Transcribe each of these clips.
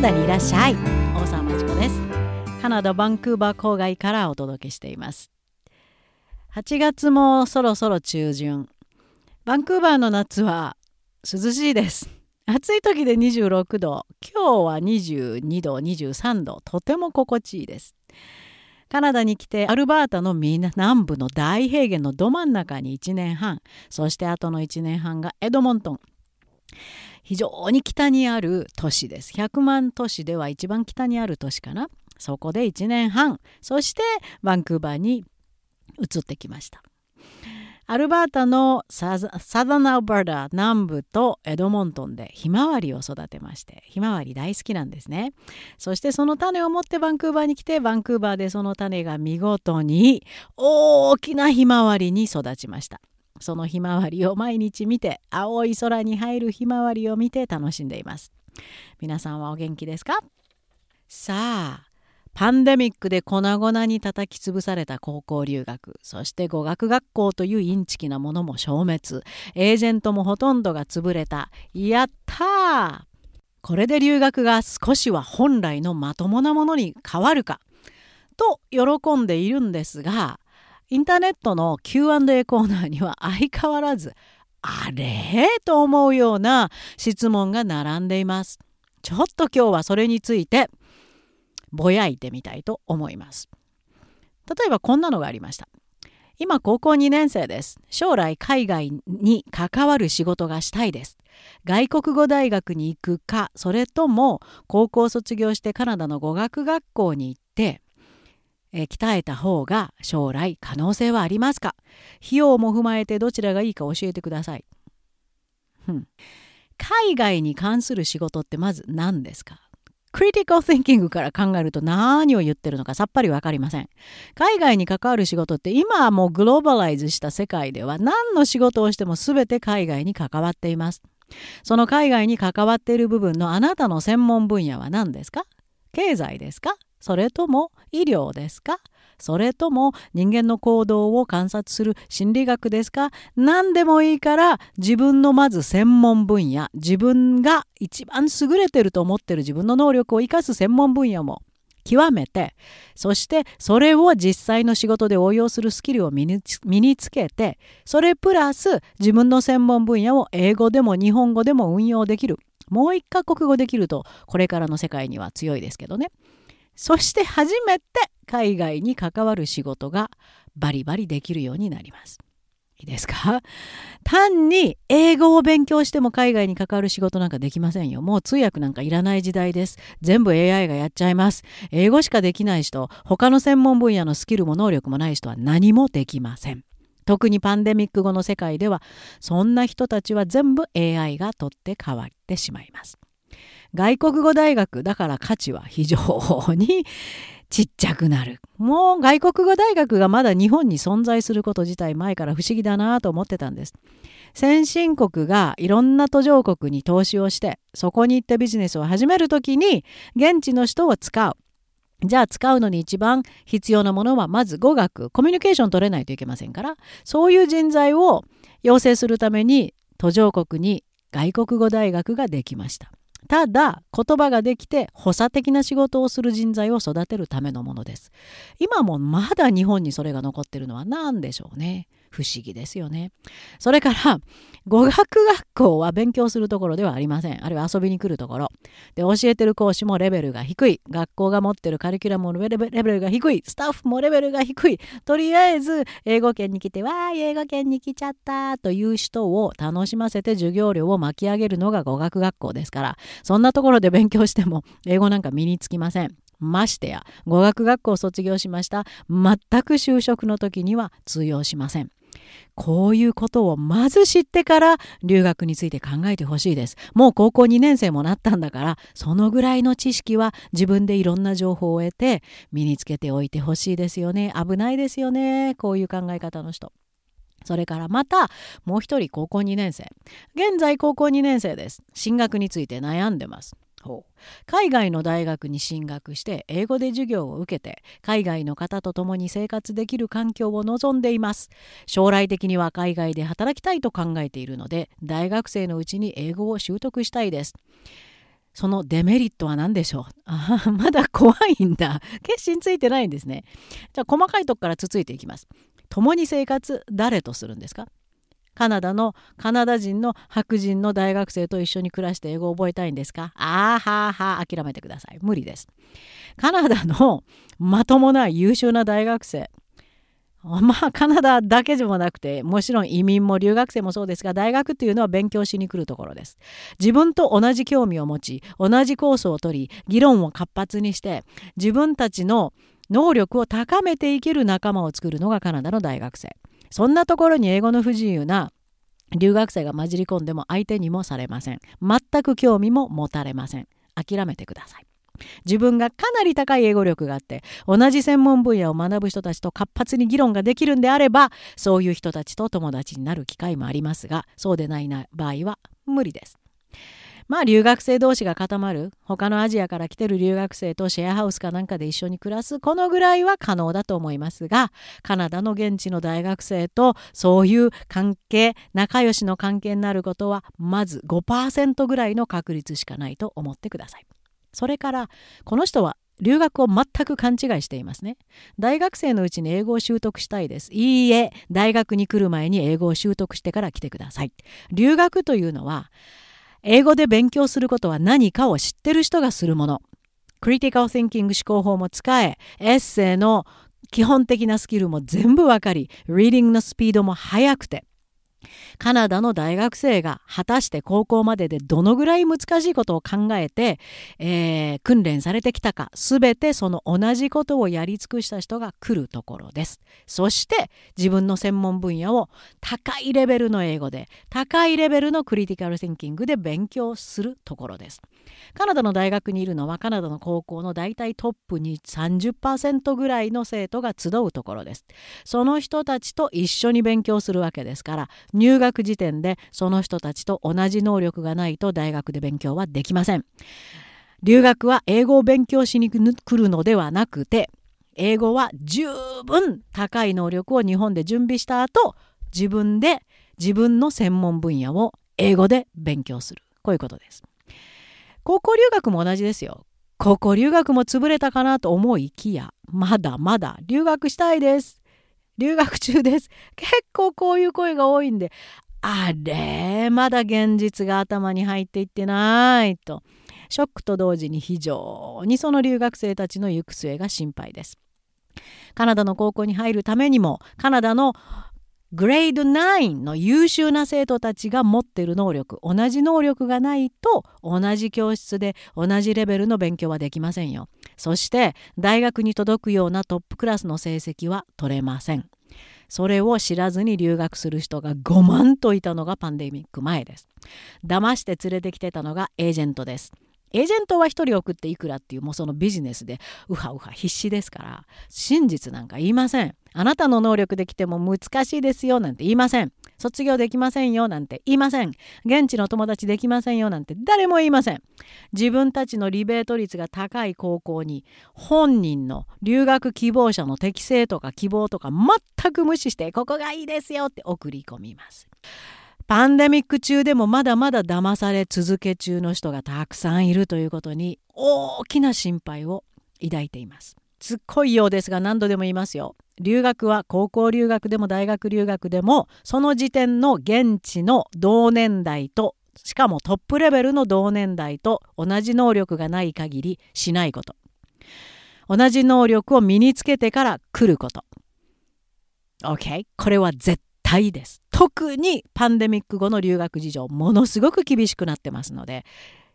ナダにいらっしゃい。大沢まちこです。カナダバンクーバー郊外からお届けしています。8月もそろそろ中旬。バンクーバーの夏は涼しいです。暑い時で26度。今日は22度23度。とても心地いいです。カナダに来てアルバータの南部の大平原のど真ん中に1年半。そしてあとの1年半がエドモントン。非常に北にある都市です。100万都市では一番北にある都市かな。そこで1年半。そしてバンクーバーに移ってきました。アルバータのサザナアルバータ南部とエドモントンでひまわりを育てましてひまわり大好きなんですね。そしてその種を持ってバンクーバーに来てバンクーバーでその種が見事に大きなひまわりに育ちました。そのひまわりを毎日見て青い空に入るひまわりを見て楽しんでいます。皆さんはお元気ですか？さあパンデミックで粉々に叩き潰された高校留学。そして語学学校というインチキなものも消滅。エージェントもほとんどが潰れた。やったこれで留学が少しは本来のまともなものに変わるか？と喜んでいるんですがインターネットの Q&A コーナーには相変わらずあれ？と思うような質問が並んでいます。ちょっと今日はそれについてぼやいてみたいと思います。例えばこんなのがありました。今高校2年生です。将来海外に関わる仕事がしたいです。外国語大学に行くか、それとも高校卒業してカナダの語学学校に行ってえ鍛えた方が将来可能性はありますか？費用も踏まえてどちらがいいか教えてください。海外に関する仕事ってまず何ですか？クリティカル・ティンキングから考えると何を言ってるのかさっぱり分かりません。海外に関わる仕事って今はもうグローバライズした世界では何の仕事をしても全て海外に関わっています。その海外に関わっている部分のあなたの専門分野は何ですか？経済ですか？それとも医療ですか？それとも人間の行動を観察する心理学ですか？何でもいいから自分のまず専門分野自分が一番優れてると思ってる自分の能力を生かす専門分野も極めてそしてそれを実際の仕事で応用するスキルを身につけてそれプラス自分の専門分野を英語でも日本語でも運用できるもう一カ国語できるとこれからの世界には強いですけどね。そして初めて海外に関わる仕事がバリバリできるようになります。いいですか？単に英語を勉強しても海外に関わる仕事なんかできませんよ。もう通訳なんかいらない時代です。全部 AI がやっちゃいます。英語しかできない人、他の専門分野のスキルも能力もない人は何もできません。特にパンデミック後の世界ではそんな人たちは全部 AI が取って代わってしまいます。外国語大学だから価値は非常にちっちゃくなる。もう外国語大学がまだ日本に存在すること自体前から不思議だなと思ってたんです。先進国がいろんな途上国に投資をしてそこに行ってビジネスを始める時に現地の人を使う。じゃあ使うのに一番必要なものはまず語学コミュニケーション取れないといけませんからそういう人材を養成するために途上国に外国語大学ができました。ただ言葉ができて補佐的な仕事をする人材を育てるためのものです。今もまだ日本にそれが残ってるのは何でしょうね。不思議ですよね。それから語学学校は勉強するところではありません。あるいは遊びに来るところ。で教えてる講師もレベルが低い。学校が持ってるカリキュラムもレベルが低い。スタッフもレベルが低い。とりあえず英語圏に来てわーい英語圏に来ちゃったという人を楽しませて授業料を巻き上げるのが語学学校ですからそんなところで勉強しても英語なんか身につきません。ましてや語学学校を卒業しました全く就職の時には通用しません。こういうことをまず知ってから留学について考えてほしいです。もう高校2年生もなったんだからそのぐらいの知識は自分でいろんな情報を得て身につけておいてほしいですよね。危ないですよね。こういう考え方の人。それからまたもう一人高校2年生。現在高校2年生です。進学について悩んでます。海外の大学に進学して英語で授業を受けて海外の方と共に生活できる環境を望んでいます将来的には海外で働きたいと考えているので大学生のうちに英語を習得したいですそのデメリットは何でしょう？あまだ怖いんだ。決心ついてないんですね。じゃあ細かいとこからつついていきます。共に生活誰とするんですか？カナダのカナダ人の白人の大学生と一緒に暮らして英語を覚えたいんですか？あーはーはー諦めてください。無理です。カナダのまともな優秀な大学生まあカナダだけでもなくてもちろん移民も留学生もそうですが大学っていうのは勉強しに来るところです自分と同じ興味を持ち同じコースを取り議論を活発にして自分たちの能力を高めていける仲間を作るのがカナダの大学生そんなところに英語の不自由な留学生が混じり込んでも相手にもされません。全く興味も持たれません。諦めてください。自分がかなり高い英語力があって同じ専門分野を学ぶ人たちと活発に議論ができるんであればそういう人たちと友達になる機会もありますがそうでないな場合は無理です。まあ留学生同士が固まる他のアジアから来てる留学生とシェアハウスかなんかで一緒に暮らすこのぐらいは可能だと思いますがカナダの現地の大学生とそういう関係仲良しの関係になることはまず5%ぐらいの確率しかないと思ってください。それからこの人は留学を全く勘違いしていますね。大学生のうちに英語を習得したいです。いいえ、大学に来る前に英語を習得してから来てください。留学というのは、英語で勉強することは何かを知ってる人がするもの。クリティカル・シンキング思考法も使え、エッセイの基本的なスキルも全部わかり、リーディングのスピードも速くて、カナダの大学生が果たして高校まででどのぐらい難しいことを考えて、えー、訓練されてきたか全てその同じことをやり尽くした人が来るところです。そして自分の専門分野を高いレベルの英語で高いレベルのクリティカル・シンキングで勉強するところです。カナダの大学にいるのはカナダの高校の大体トップに30%ぐらいの生徒が集うところです。その人たちと一緒に勉強するわけですから入学時点でその人たちと同じ能力がないと大学で勉強はできません。留学は英語を勉強しに来るのではなくて英語は十分高い能力を日本で準備した後自分で自分の専門分野を英語で勉強するこういうことです。高校留学も同じですよ。高校留学も潰れたかなと思いきやまだまだ留学したいです。留学中です。結構こういう声が多いんで、あれ、まだ現実が頭に入っていってないと。ショックと同時に非常にその留学生たちの行く末が心配です。カナダの高校に入るためにもカナダのグレード9の優秀な生徒たちが持ってる能力同じ能力がないと同じ教室で同じレベルの勉強はできませんよ。そして大学に届くようなトップクラスの成績は取れません。それを知らずに留学する人が5万といたのがパンデミック前です。騙して連れてきてたのがエージェントです。エージェントは1人送っていくらっていうもうそのビジネスでウハウハ必死ですから真実なんか言いません。あなたの能力できても難しいですよなんて言いません。卒業できませんよなんて言いません。現地の友達できませんよなんて誰も言いません。自分たちのリベート率が高い高校に本人の留学希望者の適性とか希望とか全く無視してここがいいですよって送り込みます。パンデミック中でもまだまだ騙され続け中の人がたくさんいるということに大きな心配を抱いています。つっこいようですが何度でも言いますよ。留学は高校留学でも大学留学でもその時点の現地の同年代としかもトップレベルの同年代と同じ能力がない限りしないこと。同じ能力を身につけてから来ること。OK これは絶対です。特にパンデミック後の留学事情ものすごく厳しくなってますので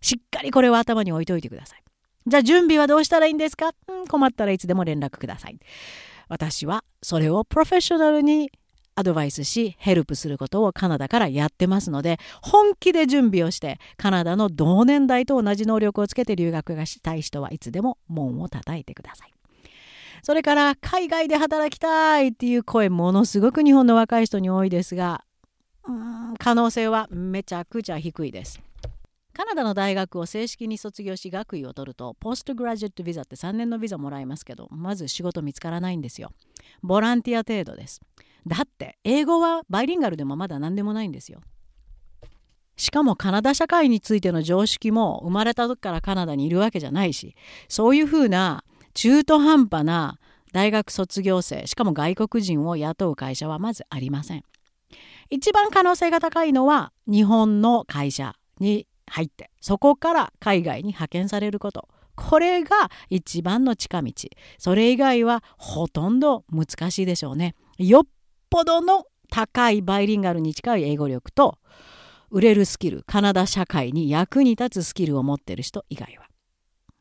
しっかりこれは頭に置いといてください。じゃあ準備はどうしたらいいんですか、うん、困ったらいつでも連絡ください私はそれをプロフェッショナルにアドバイスしヘルプすることをカナダからやってますので本気で準備をしてカナダの同年代と同じ能力をつけて留学がしたい人はいつでも門を叩いてください。それから海外で働きたいっていう声ものすごく日本の若い人に多いですが可能性はめちゃくちゃ低いです。カナダの大学を正式に卒業し学位を取るとポストグラジュエットビザって3年のビザもらえますけどまず仕事見つからないんですよ。ボランティア程度です。だって英語はバイリンガルでもまだ何でもないんですよ。しかもカナダ社会についての常識も生まれた時からカナダにいるわけじゃないしそういうふうな中途半端な大学卒業生しかも外国人を雇う会社はまずありません。一番可能性が高いのは日本の会社に入ってそこから海外に派遣されること。これが一番の近道。それ以外はほとんど難しいでしょうね。よっぽどの高いバイリンガルに近い英語力と売れるスキルカナダ社会に役に立つスキルを持ってる人以外は。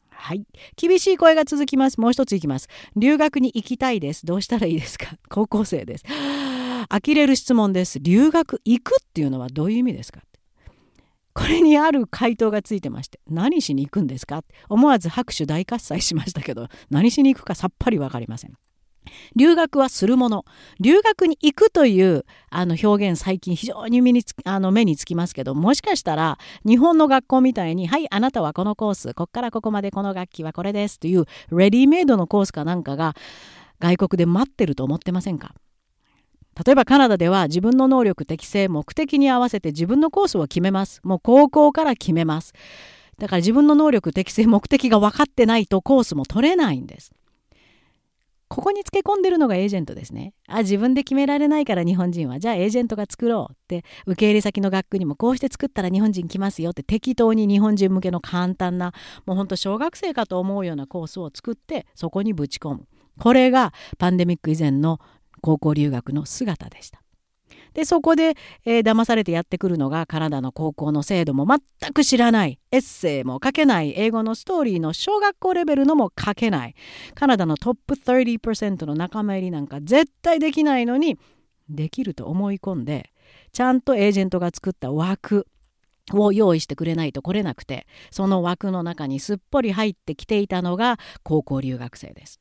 はい。厳しい声が続きます。もう一ついきます。留学に行きたいです。どうしたらいいですか？高校生です。呆れる質問です。留学行くっていうのはどういう意味ですか？これにある回答がついてまして何しに行くんですか？思わず拍手大喝采しましたけど何しに行くかさっぱり分かりません。留学はするもの。留学に行くというあの表現最近非常に目につあの目につきますけどもしかしたら日本の学校みたいに「はいあなたはこのコースこっからここまでこの楽器はこれです」というレディメイドのコースかなんかが外国で待ってると思ってませんか？例えばカナダでは自分の能力適性目的に合わせて自分のコースを決めます。もう高校から決めます。だから自分の能力適性目的が分かってないとコースも取れないんです。ここにつけ込んでるのがエージェントですね。あ自分で決められないから日本人は。じゃあエージェントが作ろうって。受け入れ先の学区にもこうして作ったら日本人来ますよって。適当に日本人向けの簡単なもうほんと小学生かと思うようなコースを作ってそこにぶち込む。これがパンデミック以前の高校留学の姿でした。でそこで、えー、騙されてやってくるのがカナダの高校の制度も全く知らないエッセイも書けない英語のストーリーの小学校レベルのも書けないカナダのトップ30%の仲間入りなんか絶対できないのにできると思い込んでちゃんとエージェントが作った枠を用意してくれないと来れなくてその枠の中にすっぽり入ってきていたのが高校留学生です。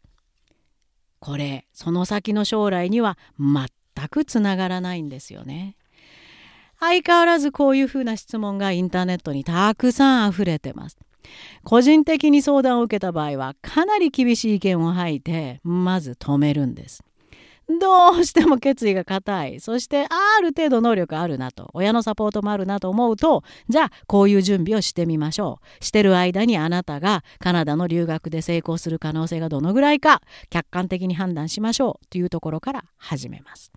これその先の将来には全くつながらないんですよね。相変わらずこういうふうな質問がインターネットにたくさん溢れてます。個人的に相談を受けた場合はかなり厳しい意見を吐いてまず止めるんです。どうしても決意が固い。そしてある程度能力あるなと。親のサポートもあるなと思うとじゃあこういう準備をしてみましょう。してる間にあなたがカナダの留学で成功する可能性がどのぐらいか客観的に判断しましょうというところから始めます。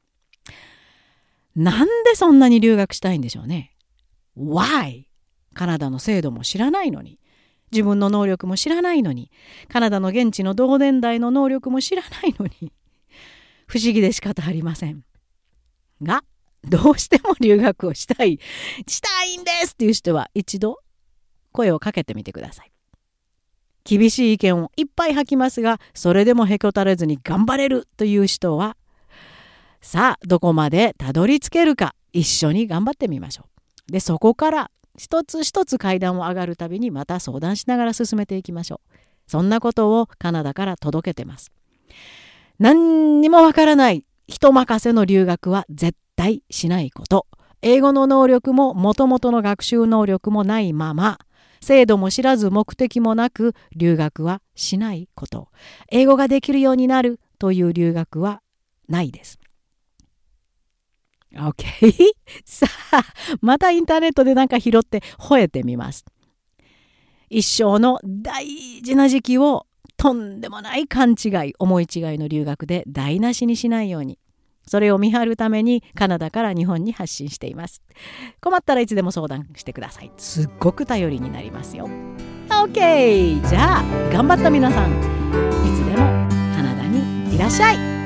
なんでそんなに留学したいんでしょうね。Why? カナダの制度も知らないのに。自分の能力も知らないのに。カナダの現地の同年代の能力も知らないのに。不思議で仕方ありません。が、どうしても留学をしたい、したいんですっていう人は一度声をかけてみてください。厳しい意見をいっぱい吐きますが、それでもへこたれずに頑張れるという人は、さあ、どこまでたどり着けるか、一緒に頑張ってみましょう。で、そこから一つ一つ階段を上がるたびにまた相談しながら進めていきましょう。そんなことをカナダから届けてます。何にもわからない人任せの留学は絶対しないこと。英語の能力ももともとの学習能力もないまま、制度も知らず目的もなく留学はしないこと。英語ができるようになるという留学はないです。OK? さあ、またインターネットでなんか拾って吠えてみます。一生の大事な時期をとんでもない勘違い思い違いの留学で台無しにしないように。それを見張るためにカナダから日本に発信しています。困ったらいつでも相談してください。すっごく頼りになりますよ。OK じゃあ頑張った皆さん。いつでもカナダにいらっしゃい。